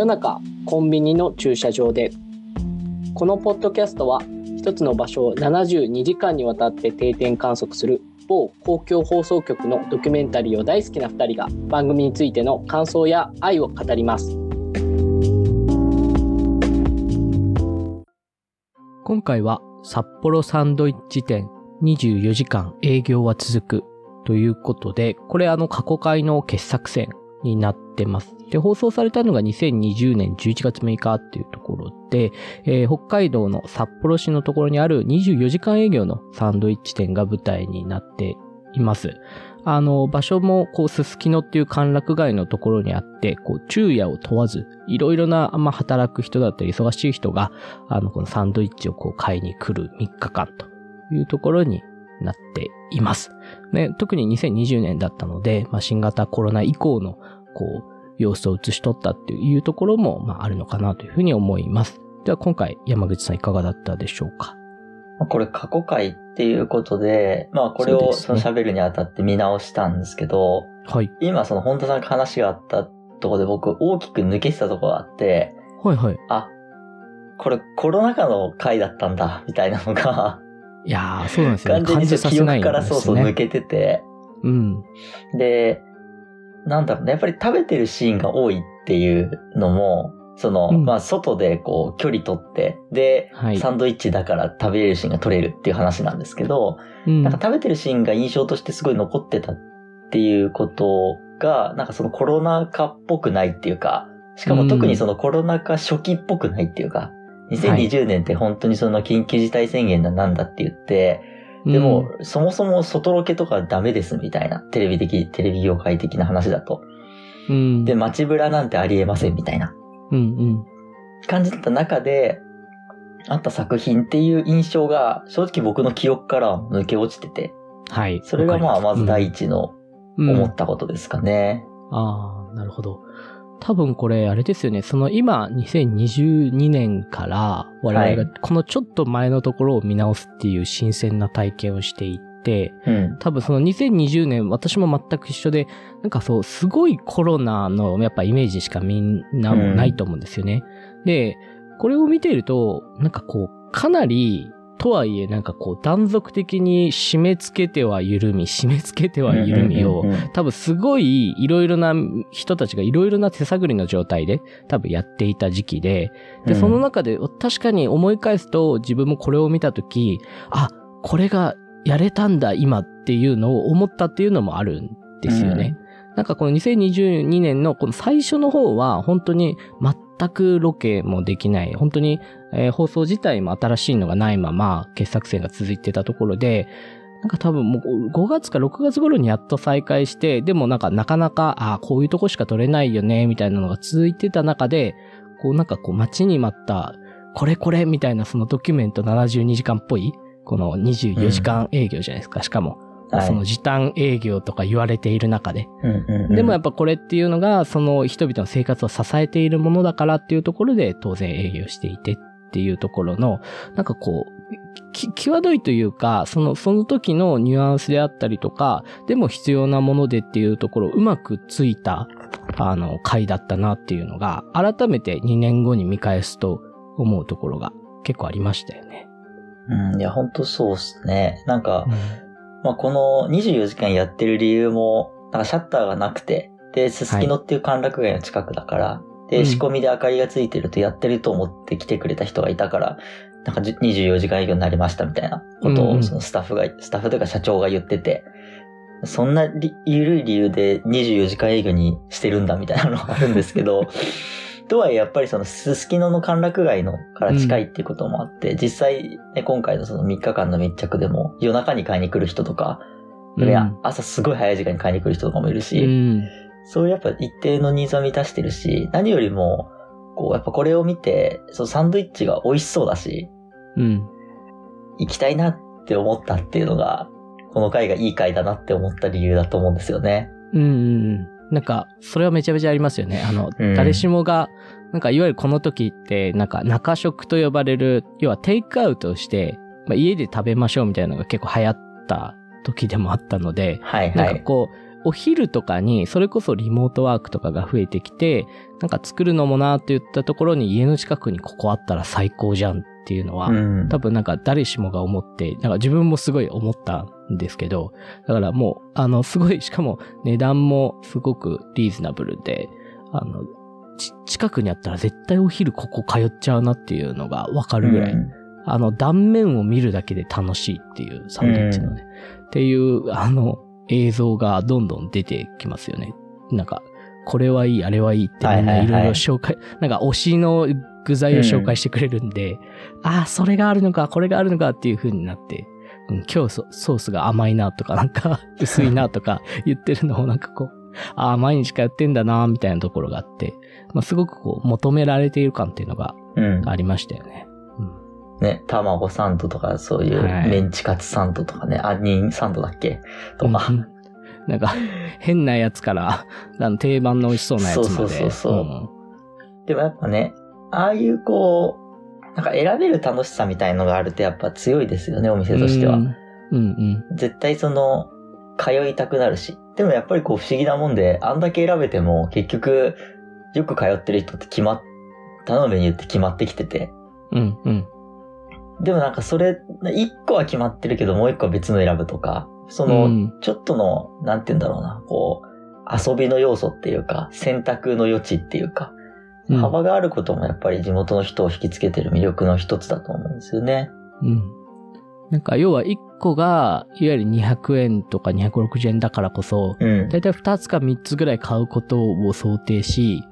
夜中コンビニの駐車場で。このポッドキャストは一つの場所を72時間にわたって定点観測する某公共放送局のドキュメンタリーを大好きな2人が番組についての感想や愛を語ります。今回は札幌サンドイッチ店24時間営業は続くということで、これあの過去回の傑作選になっててます。で、放送されたのが2020年11月6日っていうところで、えー、北海道の札幌市のところにある24時間営業のサンドイッチ店が舞台になっています。あの、場所も、こう、すすきのっていう歓楽街のところにあって、こう、昼夜を問わず、いろいろな、まあ、働く人だったり、忙しい人が、あの、このサンドイッチをこう、買いに来る3日間というところになっています。ね、特に2020年だったので、まあ、新型コロナ以降の、こう、様子を映し取ったっていうところも、まあ、あるのかなというふうに思います。では、今回、山口さんいかがだったでしょうか？これ過去回っていうことで、まあこれをその喋るにあたって見直したんですけど、はい。今その本田さんが話があったところで僕大きく抜けてたところがあって、はいはい。あ、これコロナ禍の回だったんだ、みたいなのがいやー、そうなんですよね。完全に記憶からそうそう抜けてて、うん。で、なんだろうね、やっぱり食べてるシーンが多いっていうのも、その、うん、まあ、外でこう、距離取って、で、はい、サンドイッチだから食べれるシーンが取れるっていう話なんですけど、うん、なんか食べてるシーンが印象としてすごい残ってたっていうことが、なんかそのコロナ禍っぽくないっていうか、しかも特にそのコロナ禍初期っぽくないっていうか、2020年って本当にその緊急事態宣言だなんだって言って、でも、そもそも外ロケとかダメですみたいな、テレビ的、テレビ業界的な話だと。うん、で、街ブラなんてありえませんみたいな。うんうん。感じだった中で、あった作品っていう印象が、正直僕の記憶から抜け落ちてて。はい。それがまあ、まず第一の思ったことですかね。うん、ああ、なるほど。多分これ、あれですよね。その今、2022年から我々がこのちょっと前のところを見直すっていう新鮮な体験をしていて、うん、多分その2020年、私も全く一緒で、なんかそう、すごいコロナのやっぱイメージしかみんなもないと思うんですよね。うん、で、これを見ていると、なんかこう、かなりとはいえ、なんかこう、断続的に締め付けては緩み、締め付けては緩みを、多分すごいいろいろな人たちがいろいろな手探りの状態で多分やっていた時期で、で、その中で確かに思い返すと自分もこれを見たとき、あ、これがやれたんだ今っていうのを思ったっていうのもあるんですよね。うん、なんかこの2022年のこの最初の方は本当に全くロケもできない、本当にえー、放送自体も新しいのがないまま、傑作戦が続いてたところで、なんか多分もう5月か6月頃にやっと再開して、でもなんかなかなか、ああ、こういうとこしか撮れないよね、みたいなのが続いてた中で、こうなんかこう待ちに待った、これこれみたいなそのドキュメント72時間っぽい、この24時間営業じゃないですか、うん、しかも。その時短営業とか言われている中で。でもやっぱこれっていうのが、その人々の生活を支えているものだからっていうところで当然営業していてっていうところの、なんかこう、き、際どいというか、その、その時のニュアンスであったりとか、でも必要なものでっていうところをうまくついた、あの、回だったなっていうのが、改めて2年後に見返すと思うところが結構ありましたよね。うん、いや、ほんとそうっすね。なんか、うん、まあ、この24時間やってる理由も、なんかシャッターがなくて、で、すすきのっていう歓楽街の近くだから、で、仕込みで明かりがついてるとやってると思って来てくれた人がいたから、なんか24時間営業になりましたみたいなことを、そのスタッフが、スタッフというか社長が言ってて、そんな緩い理由で24時間営業にしてるんだみたいなのがあるんですけど、とはいえやっぱりそのすすきのの歓楽街のから近いっていうこともあって、うん、実際、ね、今回のその3日間の密着でも夜中に買いに来る人とか、うん、朝すごい早い時間に買いに来る人とかもいるし、うん、そういうやっぱ一定のニーズを満たしてるし、何よりも、こう、やっぱこれを見て、そのサンドイッチが美味しそうだし、うん。行きたいなって思ったっていうのが、この回がいい回だなって思った理由だと思うんですよね。うんうんなんか、それはめちゃめちゃありますよね。あの、うん、誰しもが、なんかいわゆるこの時って、なんか中食と呼ばれる、要はテイクアウトして、まあ、家で食べましょうみたいなのが結構流行った時でもあったので、はいはい。なんかこう、お昼とかに、それこそリモートワークとかが増えてきて、なんか作るのもなって言ったところに家の近くにここあったら最高じゃんっていうのは、うん。多分なんか誰しもが思って、なんか自分もすごい思ったんですけど、だからもう、あの、すごい、しかも値段もすごくリーズナブルで、あの、ち近くにあったら絶対お昼ここ通っちゃうなっていうのがわかるぐらい、うん。あの、断面を見るだけで楽しいっていうサンドイッチのね、っていう、あの、映像がどんどん出てきますよね。なんか、これはいい、あれはいいってみんないろいろ紹介、なんか推しの具材を紹介してくれるんで、ああ、それがあるのか、これがあるのかっていう風になって、うん、今日ソソースが甘いなとか、なんか 薄いなとか言ってるのをなんかこう、ああ、毎日通ってんだな、みたいなところがあって、まあ、すごくこう、求められている感っていうのがうん。ありましたよね。うんね、卵サンドとか、そういうはいメンチカツサンドとかね、杏仁サンドだっけ？とか。うんなんか、変なやつから、あの定番の美味しそうなやつまで。そうそうそうそうんでもやっぱね、ああいうこう、なんか選べる楽しさみたいのがあるとやっぱ強いですよね、お店としては。うんうん絶対その、通いたくなるし。でもやっぱりこう不思議なもんで、あんだけ選べても結局、よく通ってる人って決まっ、頼むメニューって決まってきてて。うん。うんうん。でもなんかそれ、一個は決まってるけどもう一個は別の選ぶとか、その、うんちょっとの、なんて言うんだろうな、こう、遊びの要素っていうか、選択の余地っていうか、うん幅があることもやっぱり地元の人を引きつけてる魅力の一つだと思うんですよね。うん。なんか、要は1個が、いわゆる200円とか260円だからこそ、うん。だいたい2つか3つぐらい買うことを想定し、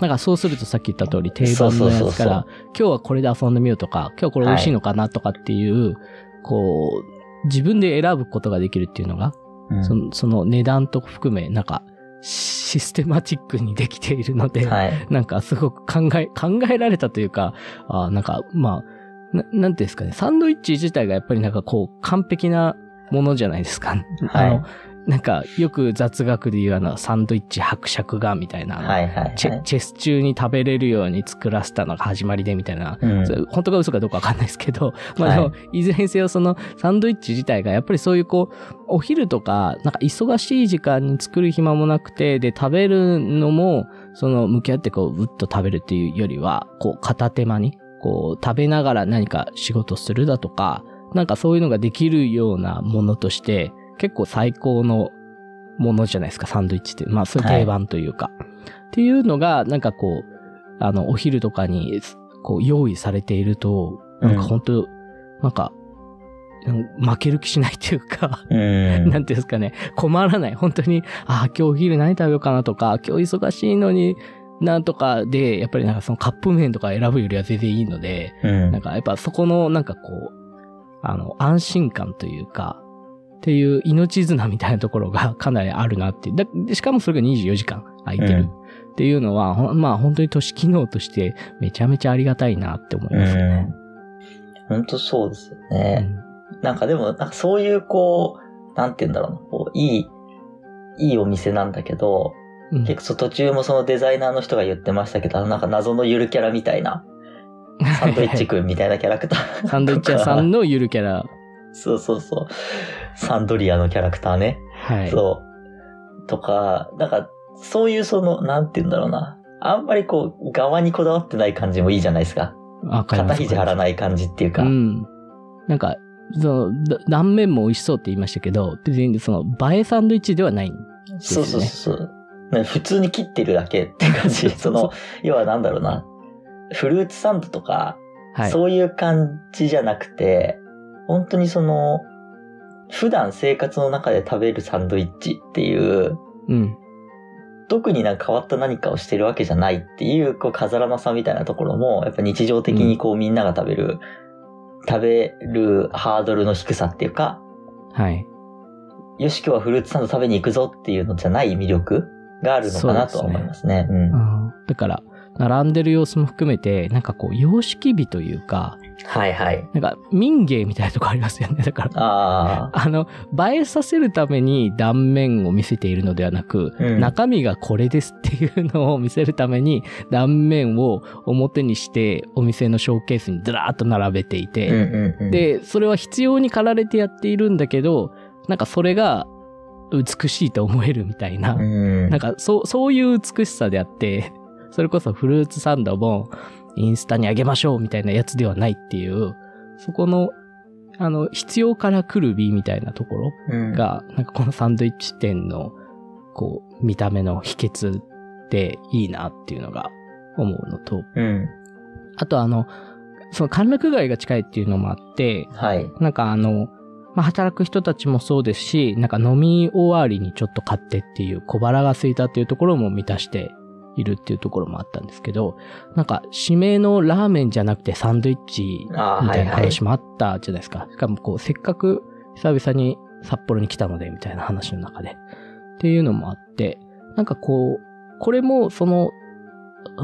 なんかそうするとさっき言った通り定番のやつから、今日はこれで遊んでみようとか、今日これ美味しいのかなとかっていう、こう、自分で選ぶことができるっていうのが、うんそのその値段と含め、なんか、システマチックにできているので、はい。なんかすごく考え、考えられたというか、あーなんか、まあ、ななんていうんですかね、サンドイッチ自体がやっぱりなんかこう、完璧なものじゃないですか。はいあの、なんか、よく雑学で言うあの、サンドイッチ伯爵が、みたいな、はいはい、はい。チェチェス中に食べれるように作らせたのが始まりでみたいな、うん。本当か嘘かどうかわかんないですけど、まあでも、、はい。ずれにせよそのサンドイッチ自体がやっぱりそういうこう、お昼とか、なんか忙しい時間に作る暇もなくて、で、食べるのも、その、向き合ってこう、うっと食べるっていうよりは、こう、片手間に、こう、食べながら何か仕事するだとか、なんかそういうのができるようなものとして、結構最高のものじゃないですか、サンドイッチって。まあ、そういう定番というか。っていうのが、なんかこう、あの、お昼とかに、こう、用意されていると、なんか本当、なんか、うん負ける気しないというか、うん。なんていうんですかね、困らない。本当に、ああ、今日お昼何食べようかなとか、今日忙しいのに、なんとかで、やっぱりなんかそのカップ麺とか選ぶよりは全然いいので、うんなんかやっぱそこのなんかこう、あの、安心感というか、っていう命綱みたいなところがかなりあるなっていう。だでしかもそれが24時間空いてるっていうのは、まあ本当に都市機能としてめちゃめちゃありがたいなって思いますよね。本当そうですようね。んなんかでも、なんかそういうこう、なんて言うんだろうな、こう、いい、いいお店なんだけど、うん結構途中もそのデザイナーの人が言ってましたけど、あのなんか謎のゆるキャラみたいな、サンドイッチくんみたいなキャラクター。サンドイッチ屋さんのゆるキャラ。そうそうそう。サンドリアのキャラクターね。はい。そう。とか、なんか、そういうその、なんて言うんだろうな。あんまりこう、側にこだわってない感じもいいじゃないですか。わかります肩肘張らない感じっていうか。うん。なんか、その、だ断面も美味しそうって言いましたけど、別にその、映えサンドイッチではない。そうそうそうそう。ね普通に切ってるだけって感じ。その、要はなんだろうな。フルーツサンドとか、はい。そういう感じじゃなくて、本当にその、普段生活の中で食べるサンドイッチっていう、うん。特になんか変わった何かをしてるわけじゃないっていう、こう、飾らなさみたいなところも、やっぱ日常的にこう、みんなが食べる、食べるハードルの低さっていうか、はい。よし、今日はフルーツサンド食べに行くぞっていうのじゃない魅力があるのかなとは思いますね。うん。うんだから、並んでる様子も含めて、なんかこう、様式美というか、はいはい。なんか民芸みたいなとこありますよね。だから、ああ。あの、映えさせるために断面を見せているのではなく、うん中身がこれですっていうのを見せるために断面を表にしてお店のショーケースにずらーっと並べていて、うんうんうん、で、それは必要に駆られてやっているんだけど、なんかそれが、美しいと思えるみたいな、うん。なんかそう、そういう美しさであって、それこそフルーツサンドもインスタにあげましょうみたいなやつではないっていう、そこの、あの、必要から来る美みたいなところうん、が、なんかこのサンドイッチ店の、こう、見た目の秘訣でいいなっていうのが思うのと、うん。あとあの、その歓楽街が近いっていうのもあって、はい。なんかあの、まあ、働く人たちもそうですし、なんか飲み終わりにちょっと買ってっていう小腹が空いたっていうところも満たしているっていうところもあったんですけど、なんか締めのラーメンじゃなくてサンドイッチみたいなはいはい。話もあったじゃないですか。しかもこう、せっかく久々に札幌に来たので、みたいな話の中で。っていうのもあって、なんかこう、これもその、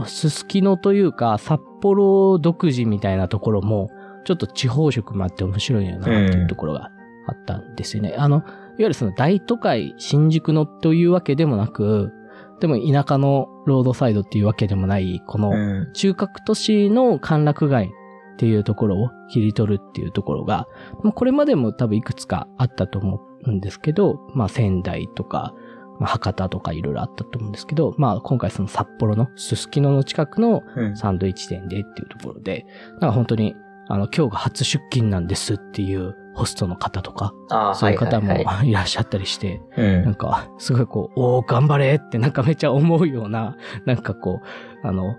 すすきのというか、札幌独自みたいなところも、ちょっと地方色もあって面白いよなっていうところがあったんですよね。あの、いわゆるその大都会、新宿のというわけでもなく、でも田舎のロードサイドっていうわけでもない、この、うん。中核都市の歓楽街っていうところを切り取るっていうところが、まあこれまでも多分いくつかあったと思うんですけど、まあ仙台とか、まあ博多とかいろいろあったと思うんですけど、まあ今回その札幌のすすきのの近くのうん。サンドイッチ店でっていうところで、なんか本当に、あの、今日が初出勤なんですっていうホストの方とか、そういう方もはいはいはいいらっしゃったりして、うん。なんか、すごいこう、おー、頑張れってなんかめっちゃ思うような、なんかこう、あの、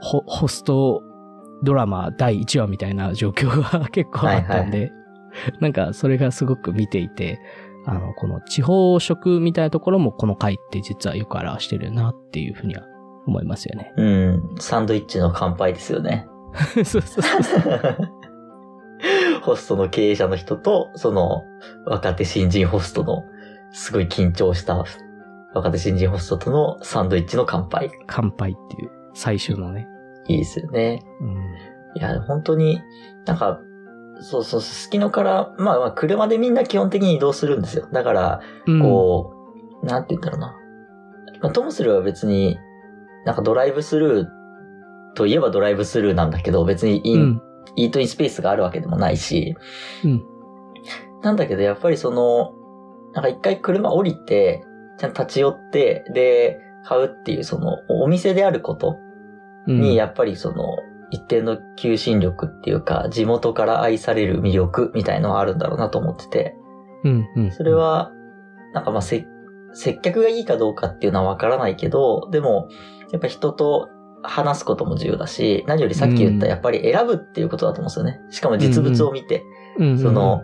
ホ、ホストドラマ第1話みたいな状況が 結構あったんで、なんかそれがすごく見ていて、あの、この地方食みたいなところもこの回って実はよく表してるなっていうふうには思いますよね。うん。サンドイッチの乾杯ですよね。そうそうそう。ホストの経営者の人と、その若手新人ホストの、すごい緊張した若手新人ホストとのサンドイッチの乾杯。乾杯っていう最終のね。いいですよね。うん。いや、本当に、なんか、そうそう、すすきのから、まあまあ、車でみんな基本的に移動するんですよ。だから、うんこう、なんて言ったらな。まあ、ともするは別に、なんかドライブスルーといえばドライブスルーなんだけど、別にイン、うん。イートインスペースがあるわけでもないし、うん。なんだけど、やっぱりその、なんか一回車降りて、ちゃんと立ち寄って、で、買うっていう、その、お店であることうん。に、やっぱりその、一定の求心力っていうか、地元から愛される魅力みたいのはあるんだろうなと思ってて、うん。うん。それ、は、なんかまあ、せ、接客がいいかどうかっていうのはわからないけど、でも、やっぱ人と話すことも重要だし、何よりさっき言ったうんやっぱり選ぶっていうことだと思うんですよね。しかも実物を見て。うん、その、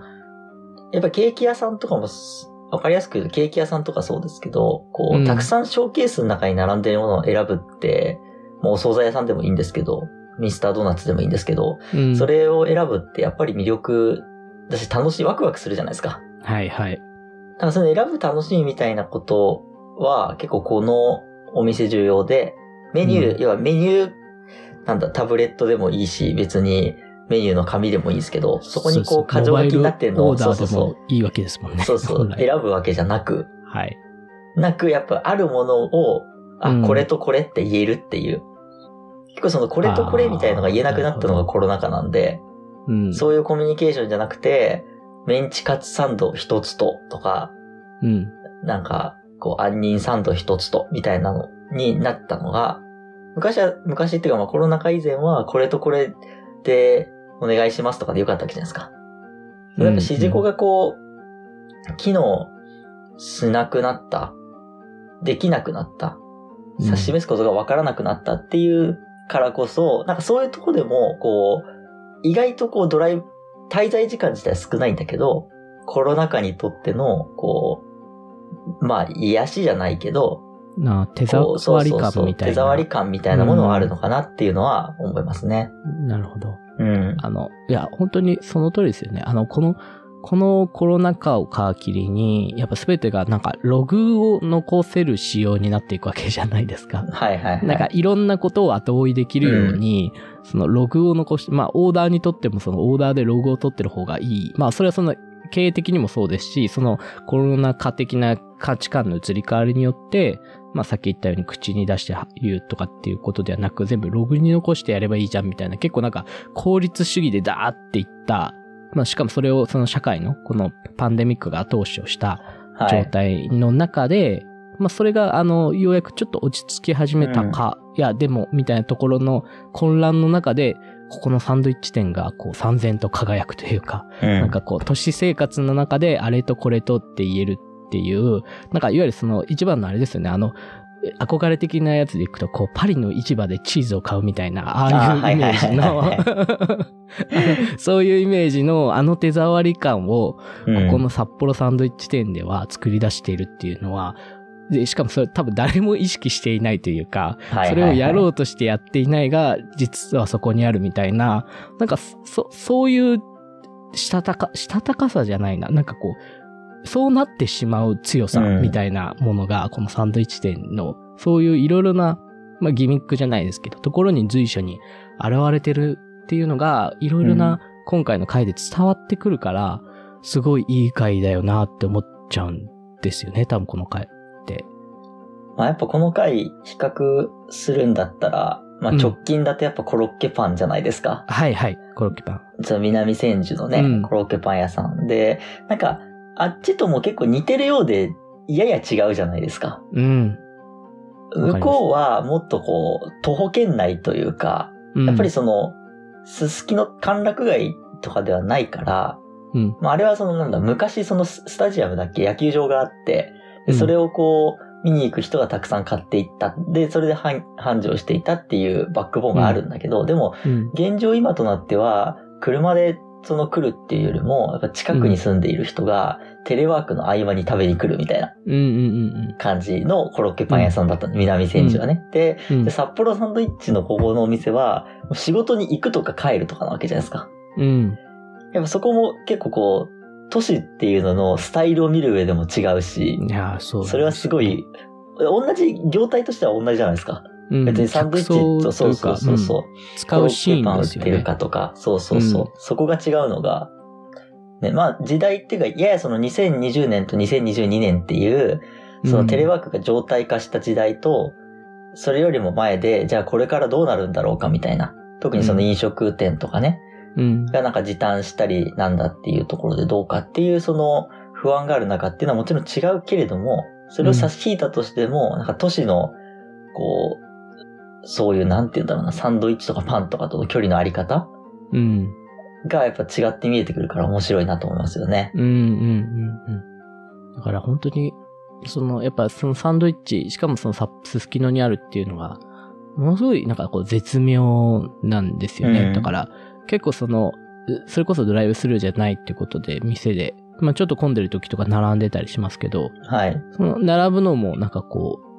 やっぱケーキ屋さんとかもす、わかりやすく言うとケーキ屋さんとかそうですけど、こう、うんたくさんショーケースの中に並んでいるものを選ぶって、もうお惣菜屋さんでもいいんですけど、ミスタードーナツでもいいんですけど、うん、それを選ぶってやっぱり魅力だし楽しい、ワクワクするじゃないですか。はいはい。だからその選ぶ楽しみみたいなことは結構このお店重要で、メニュー、うん要はメニュー、なんだ、タブレットでもいいし、別にメニューの紙でもいいですけど、そこにこう、箇条書きになってるのを、そうそうそういいわけですもんね。そうそう選ぶわけじゃなく、はい。なく、やっぱあるものを、あ、うんこれとこれって言えるっていう。結構そのこれとこれみたいのが言えなくなったのがコロナ禍なんで、うん。そういうコミュニケーションじゃなくて、メンチカツサンド一つと、とか、うん。なんか、こう、杏仁サンド一つと、みたいなのになったのが、昔は、昔っていうかまあコロナ禍以前は、これとこれでお願いしますとかでよかったわけじゃないですか。やっぱ指示語がこう、機能しなくなった、できなくなった、うん指し示すことがわからなくなったっていうからこそ、なんかそういうとこでも、こう、意外とこうドライブ、滞在時間自体少ないんだけど、コロナ禍にとっての、こう、まあ、癒しじゃないけど、な手触り感みたいな。手触り感みたいなものはあるのかなっていうのは思いますね。なるほど。うん。あの、いや、本当にその通りですよね。あの、この、このコロナ禍を皮切りに、やっぱ全てがなんかログを残せる仕様になっていくわけじゃないですか。はいはいはい。なんかいろんなことを後追いできるように、そのログを残し、まあオーダーにとってもそのオーダーでログを取ってる方がいい。まあそれはその経営的にもそうですし、そのコロナ禍的な価値観の移り変わりによって、まあさっき言ったように口に出して言うとかっていうことではなく、全部ログに残してやればいいじゃんみたいな、結構なんか効率主義でダーっていった、まあしかもそれをその社会のこのパンデミックが後押しをした状態の中で、まあそれがあの、ようやくちょっと落ち着き始めたか、いや、でも、みたいなところの混乱の中で、ここのサンドイッチ店がこう三然と輝くというか、うん。なんかこう、都市生活の中であれとこれとって言えるっていう、なんかいわゆるその一番のあれですよね、あの、憧れ的なやつでいくと、こう、パリの市場でチーズを買うみたいな、ああいうイメージのそういうイメージのあの手触り感を、うんここの札幌サンドイッチ店では作り出しているっていうのは、で、しかもそれ多分誰も意識していないというか、それをやろう。うとしてやっていないが、実はそこにあるみたいな、なんか、そ、そういう、したたか、したたかさじゃないな。なんかこう、そうなってしまう強さうんみたいなものが、このサンドイッチ店の、そういういろいろな、まあギミックじゃないですけど、ところに随所に現れてるっていうのが、いろいろうんな今回の回で伝わってくるから、すごいいい回だよなって思っちゃうんですよね、多分この回って。まあやっぱこの回比較するんだったら、まあうん直近だとやっぱコロッケパンじゃないですか。はいはい、コロッケパン。南千住のね、うんコロッケパン屋さんで、なんか、あっちとも結構似てるようで、やや違うじゃないですか。うん。向こうはもっとこう、徒歩圏内というか、うんやっぱりその、すすきの歓楽街とかではないから、うん。まあ、あれはそのなんだ、昔そのススタジアムだっけ野球場があって、でうんそれをこう、見に行く人がたくさん買っていった。で、それで繁繁盛していたっていうバックボーンがあるんだけど、でも、うん。現状今となっては、車でその来るっていうよりも、やっぱ近くに住んでいる人が、テレワークの合間に食べに来るみたいな感じのコロッケパン屋さんだったの、南千住はね。で。札幌サンドイッチのここのお店は、仕事に行くとか帰るとかなわけじゃないですか。うん。やっぱそこも結構こう、都市っていうののスタイルを見る上でも違うし、いやー、そう。それはすごい、同じ業態としては同じじゃないですか。うん、別にサンドイッチと、そうそうそうそう。うん使うシーンですよコロッケパン売ってるね。かとか、そうそうそう。うんそこが違うのが、ね、まあ時代っていうか、ややその2020年と2022年っていう、そのテレワークが常態化した時代と、それよりも前で、じゃあこれからどうなるんだろうかみたいな。特にその飲食店とかね、うん。がなんか時短したりなんだっていうところでどうかっていうその不安がある中っていうのはもちろん違うけれども、それを差し引いたとしても、なんか都市の、こう、そういうなんて言うんだろうな、サンドイッチとかパンとかとの距離のあり方うん。がやっぱ違って見えてくるから面白いなと思いますよね。うん。うん。うん。うん。だから本当に、その、やっぱそのサンドイッチ、しかもそのサススキノにあるっていうのが、ものすごいなんかこう絶妙なんですよね。うんだから、結構その、うそれこそドライブスルーじゃないってことで、店で、まあちょっと混んでる時とか並んでたりしますけど、はい。その並ぶのもなんかこう、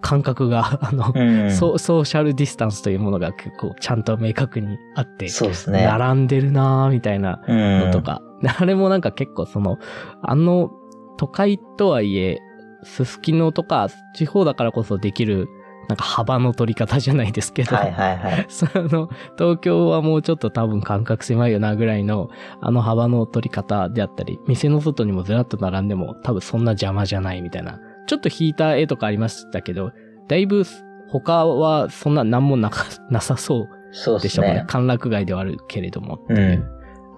感覚が、あの、うん。ソソーシャルディスタンスというものが結構ちゃんと明確にあって、そうですね。並んでるなーみたいなうん。のとか、あれもなんか結構その、あの、都会とはいえ、すすきのとか地方だからこそできる、なんか幅の取り方じゃないですけど、はいはいはい。その、東京はもうちょっと多分感覚狭いよなぐらいの、あの幅の取り方であったり、店の外にもずらっと並んでも多分そんな邪魔じゃないみたいな。ちょっと引いた絵とかありましたけど、だいぶ他はそんな何もなか、なさそうででしょうね。すね。歓楽街ではあるけれどもってういう、ん。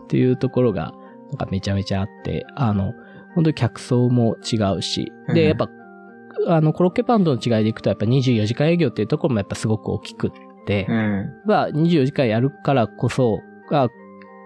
っていうところが、なんかめちゃめちゃあって、あの、本当に客層も違うし、で、うんやっぱ、あの、コロッケパンとの違いでいくと、やっぱ24時間営業っていうところもやっぱすごく大きくって、うん。は24時間やるからこそ、が、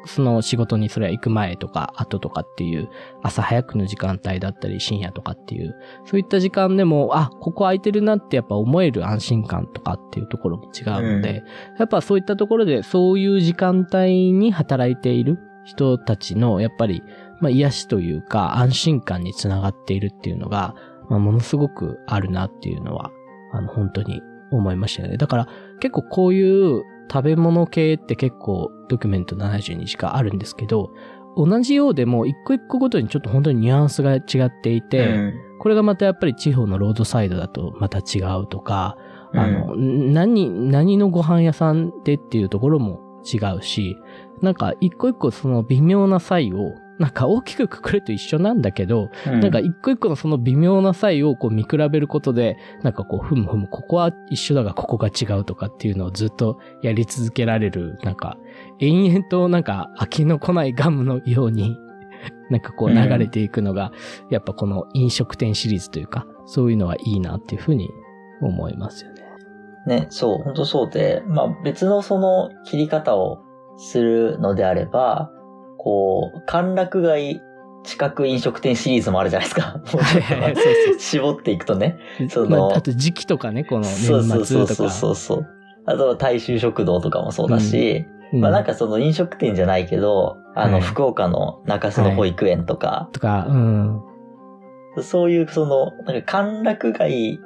その仕事にそれは行く前とか後とかっていう朝早くの時間帯だったり深夜とかっていうそういった時間でもあここ空いてるなってやっぱ思える安心感とかっていうところも違うので、やっぱそういったところでそういう時間帯に働いている人たちのやっぱりまあ癒しというか安心感につながっているっていうのが、まあ、ものすごくあるなっていうのはあの本当に思いましたよね。だから結構こういう食べ物系って結構ドキュメント72時間あるんですけど、同じようでも一個一個ごとにちょっと本当にニュアンスが違っていて、うん。これがまたやっぱり地方のロードサイドだとまた違うとか、うん。あの、何、何のご飯屋さんでっていうところも違うし、なんか一個一個その微妙な差異を、なんか大きくくくると一緒なんだけど、うんなんか一個一個のその微妙な差異をこう見比べることで、なんかこう、ふむふむ、ここは一緒だがここが違うとかっていうのをずっとやり続けられる、なんか、延々となんか飽きのこないガムのように、なんかこう流れていくのが、やっぱこの飲食店シリーズというか、そういうのはいいなっていうふうに思いますよね。ね、そう、本当そうで、まあ別のその切り方をするのであれば、こう、歓楽街近く飲食店シリーズもあるじゃないですか。はいはいはい、そうそう絞っていくとね。そのまあ、あと時期とかね、この年末とか。そうそうそうそう。あとは大衆食堂とかもそうだし、うんまあなんかその飲食店じゃないけど、あのはい福岡の中洲の保育園とか、とか、うん。そういうその、なんか歓楽街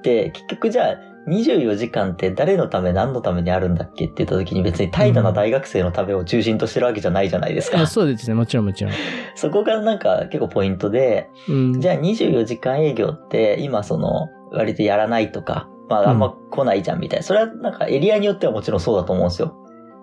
って結局じゃあ24時間って誰のため何のためにあるんだっけって言った時に別に怠惰な大学生のためを中心としてるわけじゃないじゃないですか。あそうですね、もちろんもちろん。そこがなんか結構ポイントで、うん。じゃあ24時間営業って今その割とやらないとか、まああんま来ないじゃんみたいな。それはなんかエリアによってはもちろんそうだと思うんですよ。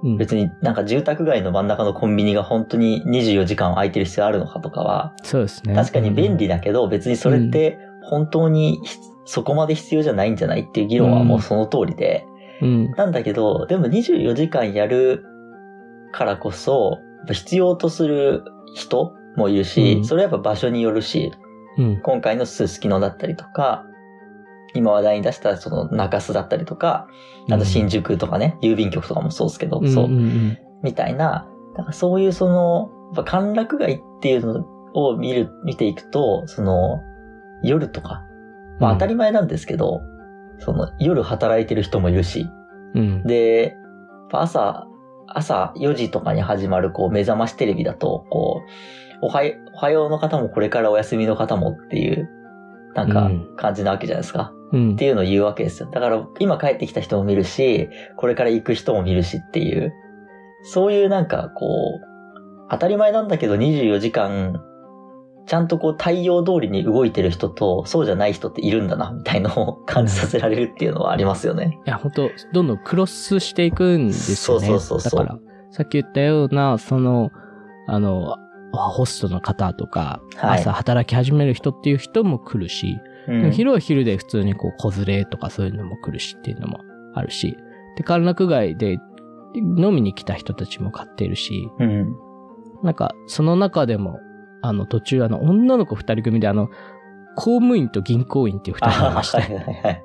うん、別になんか住宅街の真ん中のコンビニが本当に24時間空いてる必要あるのかとかは、そうですね。確かに便利だけど別にそれって本当にひそこまで必要じゃないんじゃないっていう議論はもうその通りで、うん。なんだけど、でも24時間やるからこそ、必要とする人もいるし、うんそれはやっぱ場所によるし、うん。今回のススキノだったりとか、今話題に出したその中洲だったりとか、あと新宿とかね、郵便局とかもそうですけど、うん。そうみたいな、だからそういうその、やっぱ歓楽街っていうのを見る、見ていくと、その、夜とか、まあ当たり前なんですけど、その夜働いてる人もいるし、うん。で、朝、朝4時とかに始まるこう目覚ましテレビだと、こう、おはよおはようの方もこれからお休みの方もっていう、なんかうん感じなわけじゃないですか。うんっていうのを言うわけですよ。だから今帰ってきた人も見るし、これから行く人も見るしっていう、そういうなんかこう、当たり前なんだけど24時間、ちゃんとこう太陽通りに動いてる人とそうじゃない人っているんだな、みたいのを感じさせられるっていうのはありますよね。いや、本当どんどんクロスしていくんですよね。そうそうそうそうだから、さっき言ったような、その、あの、ホストの方とか、はい朝働き始める人っていう人も来るし、昼は昼で普通にこう、子連れとかそういうのも来るしっていうのもあるし、で、歓楽街で飲みに来た人たちも買ってるし、うん。なんか、その中でも、あの、途中あの、女の子二人組であの、公務員と銀行員っていう二人がいましたはいはいはい。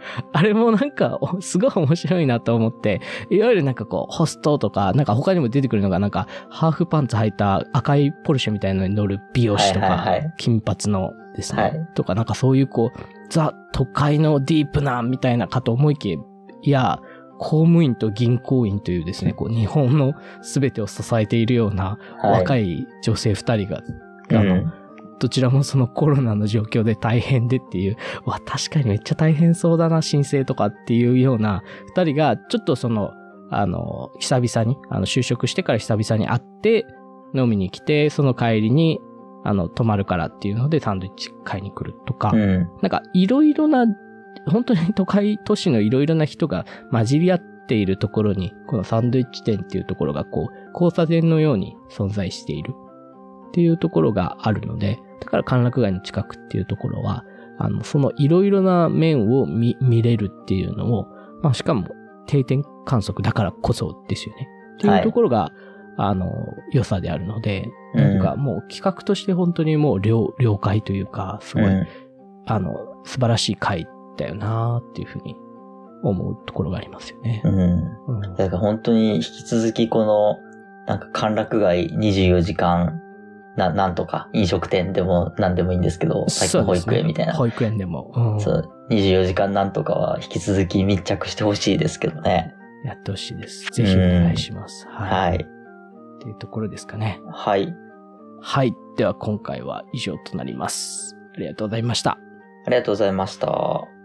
あれもなんか、おすごい面白いなと思って、いわゆるなんかこう、ホストとか、なんか他にも出てくるのが、なんか、ハーフパンツ履いた赤いポルシェみたいなのに乗る美容師とか、金髪のですね、はい。とか、なんかそういうこう、ザ、都会のディープな、みたいなかと思いきや、公務員と銀行員というですね、こう、日本の全てを支えているような、若い。い女性二人が、うあの、ん。どちらもそのコロナの状況で大変でっていう、わ、確かにめっちゃ大変そうだな、申請とかっていうような二人が、ちょっとその、あの、久々に、あの、就職してから久々に会って、飲みに来て、その帰りに、あの、泊まるからっていうのでサンドイッチ買いに来るとか、うん。なんかいろいろな、本当に都会都市のいろいろな人が混じり合っているところに、このサンドイッチ店っていうところがこう、交差点のように存在している。っていうところがあるので、だから歓楽街の近くっていうところは、あの、そのいろいろな面を見、見れるっていうのを、まあしかも定点観測だからこそですよね。っていうところが、あの、良さであるので、うん。なんかもう企画として本当にもう了了解というか、すごい、うん。あの、素晴らしい回だよなーっていうふうに思うところがありますよね。うん。うんだから本当に引き続きこの、なんか歓楽街24時間、な、なんとか飲食店でも何でもいいんですけど、最近保育園みたいな。保育園でも、うんそう、24時間なんとかは引き続き密着してほしいですけどね。やってほしいです。ぜひお願いします。はい。はい。っていうところですかね。はい。はい。では今回は以上となります。ありがとうございました。ありがとうございました。